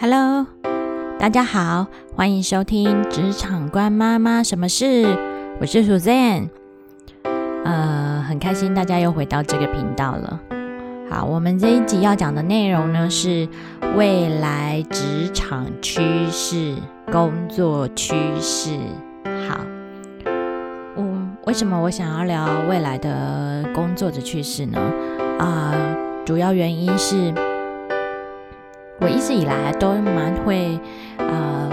Hello，大家好，欢迎收听《职场官妈妈什么事》，我是 Suzanne。呃，很开心大家又回到这个频道了。好，我们这一集要讲的内容呢是未来职场趋势、工作趋势。好，嗯，为什么我想要聊未来的工作的趋势呢？啊，主要原因是。我一直以来都蛮会呃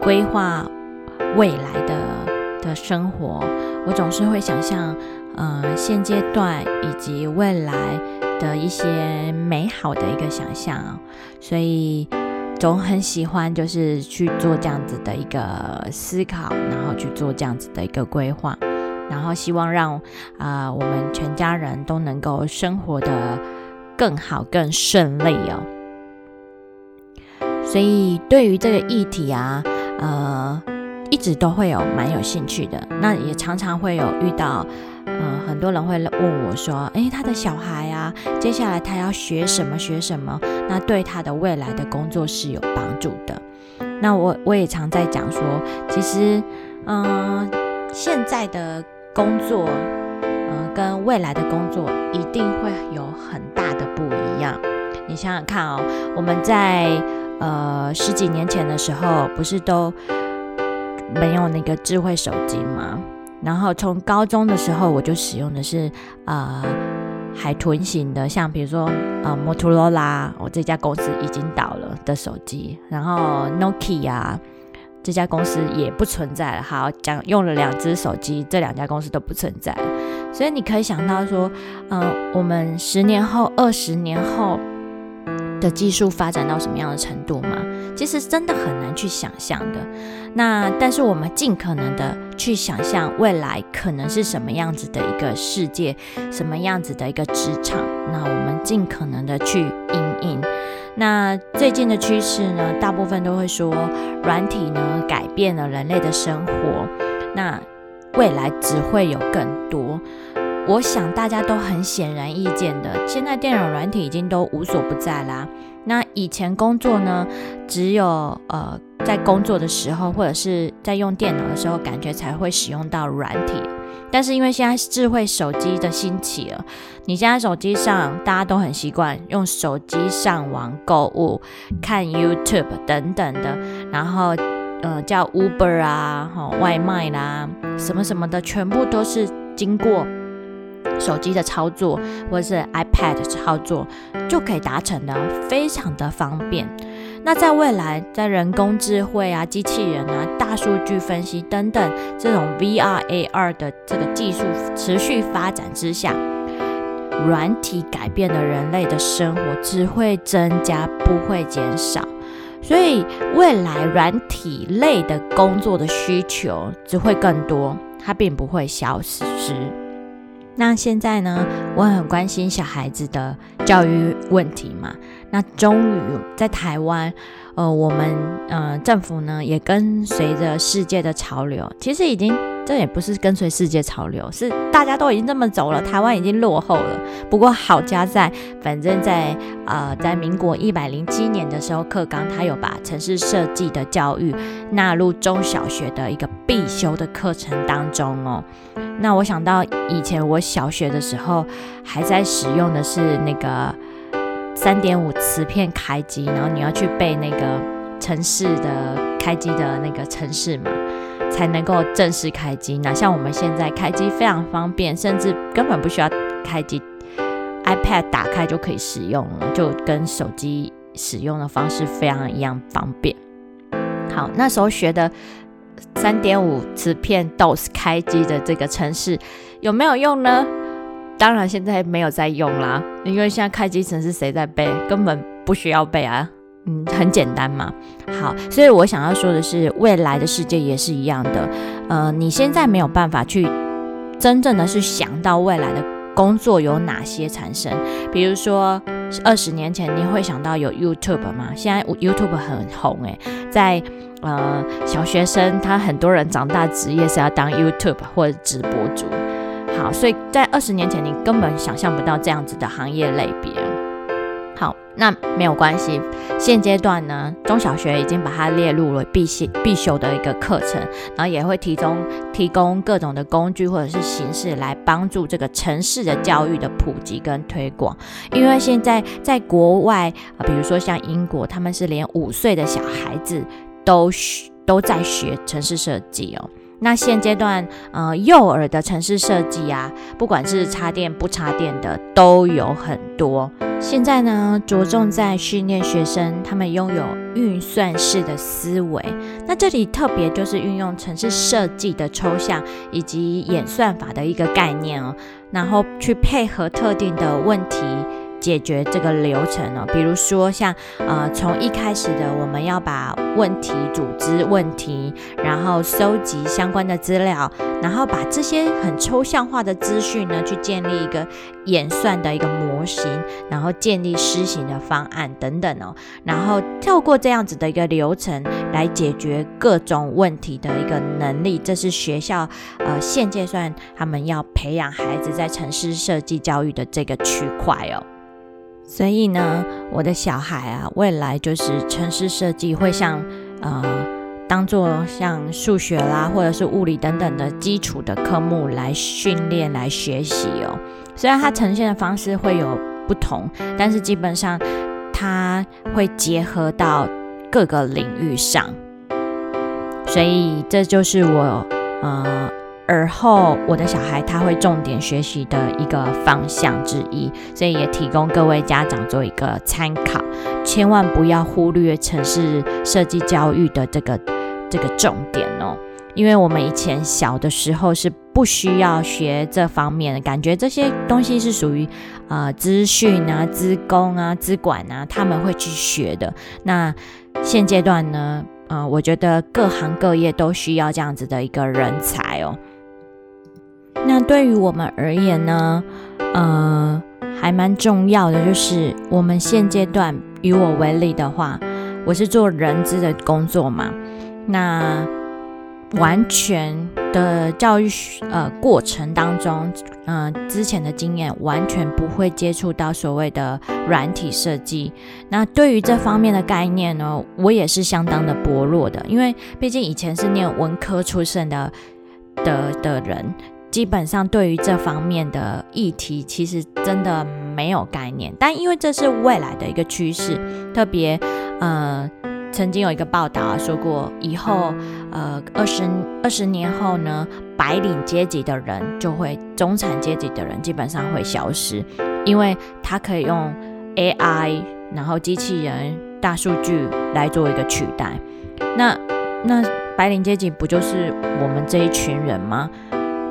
规划未来的的生活，我总是会想象呃现阶段以及未来的一些美好的一个想象，所以总很喜欢就是去做这样子的一个思考，然后去做这样子的一个规划，然后希望让啊我们全家人都能够生活的更好、更顺利哦。所以对于这个议题啊，呃，一直都会有蛮有兴趣的。那也常常会有遇到，呃，很多人会问我说：“诶，他的小孩啊，接下来他要学什么？学什么？那对他的未来的工作是有帮助的。”那我我也常在讲说，其实，嗯，现在的工作，嗯，跟未来的工作一定会有很大的不一样。你想想看哦，我们在呃，十几年前的时候，不是都没有那个智慧手机吗？然后从高中的时候，我就使用的是呃海豚型的，像比如说呃摩托罗拉，我这家公司已经倒了的手机，然后 Nokia 这家公司也不存在了。好，讲用了两只手机，这两家公司都不存在了。所以你可以想到说，嗯，我们十年后、二十年后。的技术发展到什么样的程度吗？其实真的很难去想象的。那但是我们尽可能的去想象未来可能是什么样子的一个世界，什么样子的一个职场。那我们尽可能的去应应。那最近的趋势呢，大部分都会说软体呢改变了人类的生活。那未来只会有更多。我想大家都很显然易见的，现在电脑软体已经都无所不在啦。那以前工作呢，只有呃在工作的时候，或者是在用电脑的时候，感觉才会使用到软体。但是因为现在智慧手机的兴起了，你现在手机上大家都很习惯用手机上网购物、看 YouTube 等等的，然后呃叫 Uber 啊、哈外卖啦，什么什么的，全部都是经过。手机的操作或者是 iPad 操作就可以达成的，非常的方便。那在未来，在人工智慧啊、机器人啊、大数据分析等等这种 VR、AR 的这个技术持续发展之下，软体改变了人类的生活，只会增加，不会减少。所以未来软体类的工作的需求只会更多，它并不会消失。那现在呢，我很关心小孩子的教育问题嘛。那终于在台湾，呃，我们呃政府呢也跟随着世界的潮流，其实已经这也不是跟随世界潮流，是大家都已经这么走了，台湾已经落后了。不过好家在，反正在呃在民国一百零七年的时候，课纲他有把城市设计的教育纳入中小学的一个必修的课程当中哦。那我想到以前我小学的时候，还在使用的是那个三点五磁片开机，然后你要去背那个城市的开机的那个城市嘛，才能够正式开机。那像我们现在开机非常方便，甚至根本不需要开机，iPad 打开就可以使用了，就跟手机使用的方式非常一样方便。好，那时候学的。三点五磁片 DOS 开机的这个程式有没有用呢？当然现在没有在用啦，因为现在开机程式谁在背？根本不需要背啊，嗯，很简单嘛。好，所以我想要说的是，未来的世界也是一样的。呃，你现在没有办法去真正的是想到未来的工作有哪些产生，比如说二十年前你会想到有 YouTube 吗？现在 YouTube 很红诶，在。呃，小学生他很多人长大职业是要当 YouTube 或者直播主，好，所以在二十年前你根本想象不到这样子的行业类别。好，那没有关系。现阶段呢，中小学已经把它列入了必修必修的一个课程，然后也会提供提供各种的工具或者是形式来帮助这个城市的教育的普及跟推广。因为现在在国外啊，比如说像英国，他们是连五岁的小孩子都学都在学城市设计哦。那现阶段，呃，幼儿的城市设计啊，不管是插电不插电的，都有很多。现在呢，着重在训练学生，他们拥有运算式的思维。那这里特别就是运用城市设计的抽象以及演算法的一个概念哦，然后去配合特定的问题。解决这个流程哦，比如说像呃，从一开始的我们要把问题组织问题，然后收集相关的资料，然后把这些很抽象化的资讯呢，去建立一个演算的一个模型，然后建立施行的方案等等哦，然后透过这样子的一个流程来解决各种问题的一个能力，这是学校呃现阶段他们要培养孩子在城市设计教育的这个区块哦。所以呢，我的小孩啊，未来就是城市设计会像呃，当做像数学啦，或者是物理等等的基础的科目来训练来学习哦。虽然它呈现的方式会有不同，但是基本上它会结合到各个领域上。所以这就是我呃。而后，我的小孩他会重点学习的一个方向之一，所以也提供各位家长做一个参考，千万不要忽略城市设计教育的这个这个重点哦。因为我们以前小的时候是不需要学这方面的，感觉这些东西是属于呃资讯啊、资工啊、资管啊他们会去学的。那现阶段呢，呃，我觉得各行各业都需要这样子的一个人才哦。那对于我们而言呢，呃，还蛮重要的，就是我们现阶段以我为例的话，我是做人资的工作嘛，那完全的教育呃过程当中，嗯，之前的经验完全不会接触到所谓的软体设计。那对于这方面的概念呢，我也是相当的薄弱的，因为毕竟以前是念文科出身的的的人。基本上对于这方面的议题，其实真的没有概念。但因为这是未来的一个趋势，特别呃，曾经有一个报道啊说过，以后呃二十二十年后呢，白领阶级的人就会，中产阶级的人基本上会消失，因为他可以用 AI，然后机器人、大数据来做一个取代。那那白领阶级不就是我们这一群人吗？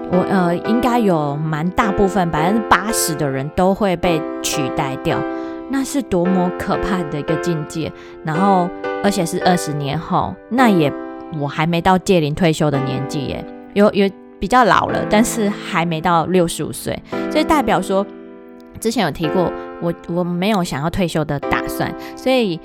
我呃，应该有蛮大部分百分之八十的人都会被取代掉，那是多么可怕的一个境界。然后，而且是二十年后，那也我还没到届龄退休的年纪耶，有有比较老了，但是还没到六十五岁，所以代表说，之前有提过，我我没有想要退休的打算，所以。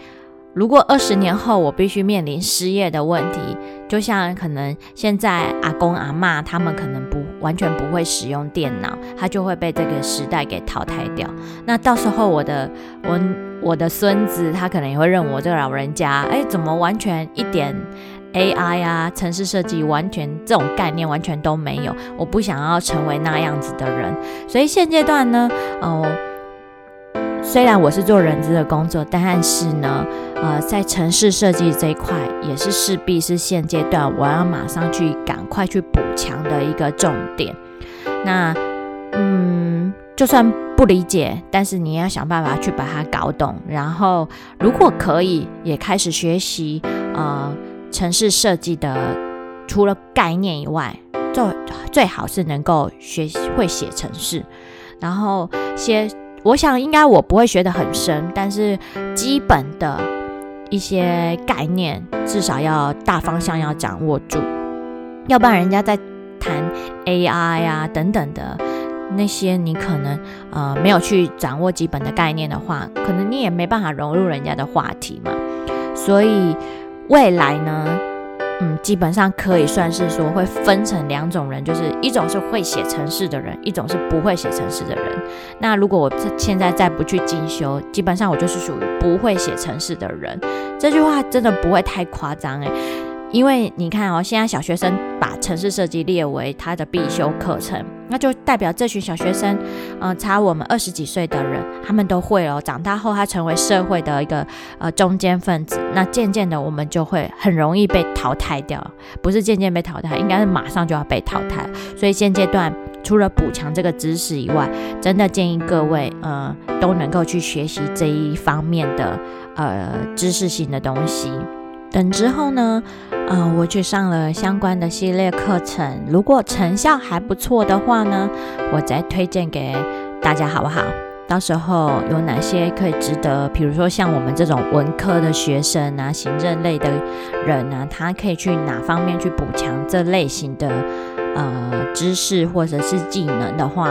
如果二十年后我必须面临失业的问题，就像可能现在阿公阿妈他们可能不完全不会使用电脑，他就会被这个时代给淘汰掉。那到时候我的我我的孙子他可能也会认我这个老人家，哎，怎么完全一点 AI 啊、城市设计完全这种概念完全都没有？我不想要成为那样子的人，所以现阶段呢，哦。虽然我是做人资的工作，但是呢，呃，在城市设计这一块也是势必是现阶段我要马上去赶快去补强的一个重点。那，嗯，就算不理解，但是你要想办法去把它搞懂。然后，如果可以，也开始学习呃城市设计的，除了概念以外，最最好是能够学会写程式，然后先。我想应该我不会学得很深，但是基本的一些概念至少要大方向要掌握住，要不然人家在谈 AI 啊等等的那些，你可能呃没有去掌握基本的概念的话，可能你也没办法融入人家的话题嘛。所以未来呢，嗯，基本上可以算是说会分成两种人，就是一种是会写程式的人，一种是不会写程式的人。那如果我现在再不去进修，基本上我就是属于不会写程式的人。这句话真的不会太夸张诶。因为你看哦，现在小学生把城市设计列为他的必修课程，那就代表这群小学生，嗯，差我们二十几岁的人，他们都会哦。长大后，他成为社会的一个呃中间分子，那渐渐的，我们就会很容易被淘汰掉。不是渐渐被淘汰，应该是马上就要被淘汰。所以现阶段，除了补强这个知识以外，真的建议各位，呃，都能够去学习这一方面的呃知识性的东西。等之后呢，啊，我去上了相关的系列课程，如果成效还不错的话呢，我再推荐给大家，好不好？到时候有哪些可以值得，比如说像我们这种文科的学生啊，行政类的人啊，他可以去哪方面去补强这类型的呃知识或者是技能的话，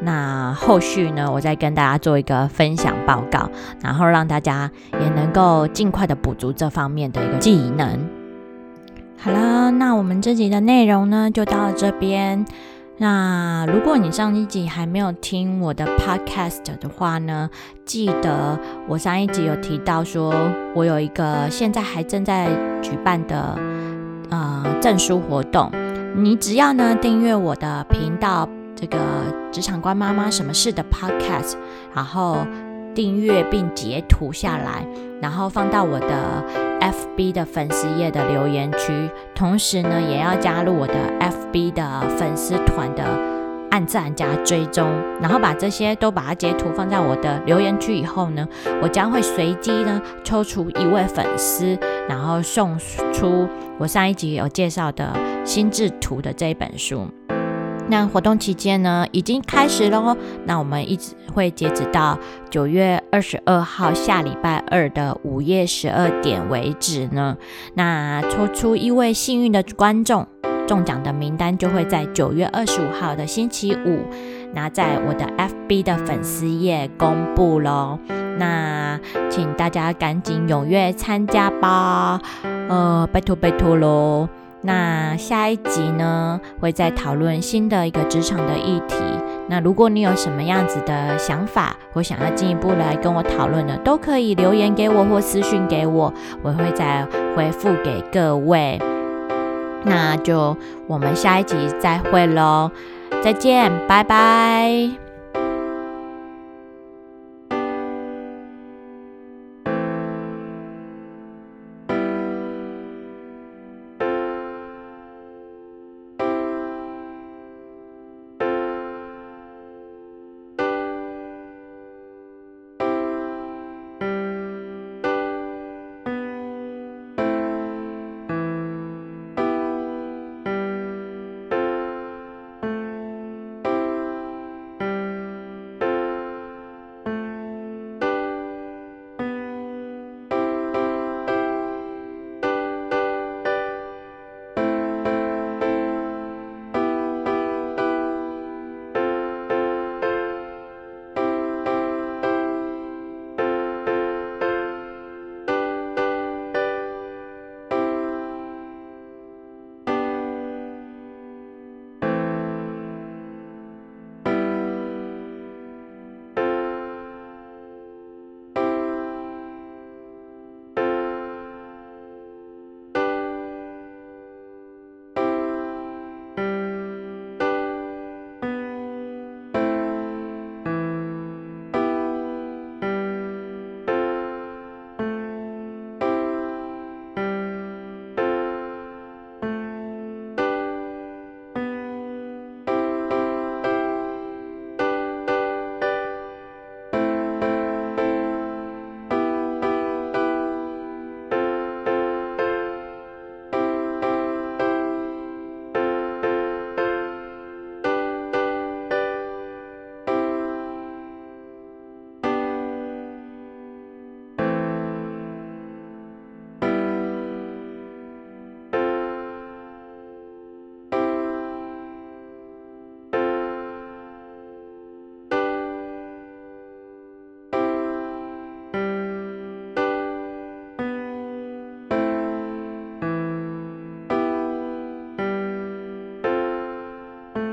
那后续呢，我再跟大家做一个分享报告，然后让大家也能够尽快的补足这方面的一个技能。好了，那我们这集的内容呢，就到这边。那如果你上一集还没有听我的 podcast 的话呢，记得我上一集有提到说，我有一个现在还正在举办的呃证书活动，你只要呢订阅我的频道，这个职场官妈妈什么事的 podcast，然后。订阅并截图下来，然后放到我的 FB 的粉丝页的留言区，同时呢，也要加入我的 FB 的粉丝团的按赞加追踪，然后把这些都把它截图放在我的留言区以后呢，我将会随机呢抽出一位粉丝，然后送出我上一集有介绍的心智图的这一本书。那活动期间呢，已经开始喽。那我们一直会截止到九月二十二号下礼拜二的午夜十二点为止呢。那抽出一位幸运的观众，中奖的名单就会在九月二十五号的星期五，那在我的 FB 的粉丝页公布喽。那请大家赶紧踊跃参加吧，呃，拜托拜托喽。那下一集呢，会再讨论新的一个职场的议题。那如果你有什么样子的想法，或想要进一步来跟我讨论的，都可以留言给我或私讯给我，我会再回复给各位。那就我们下一集再会喽，再见，拜拜。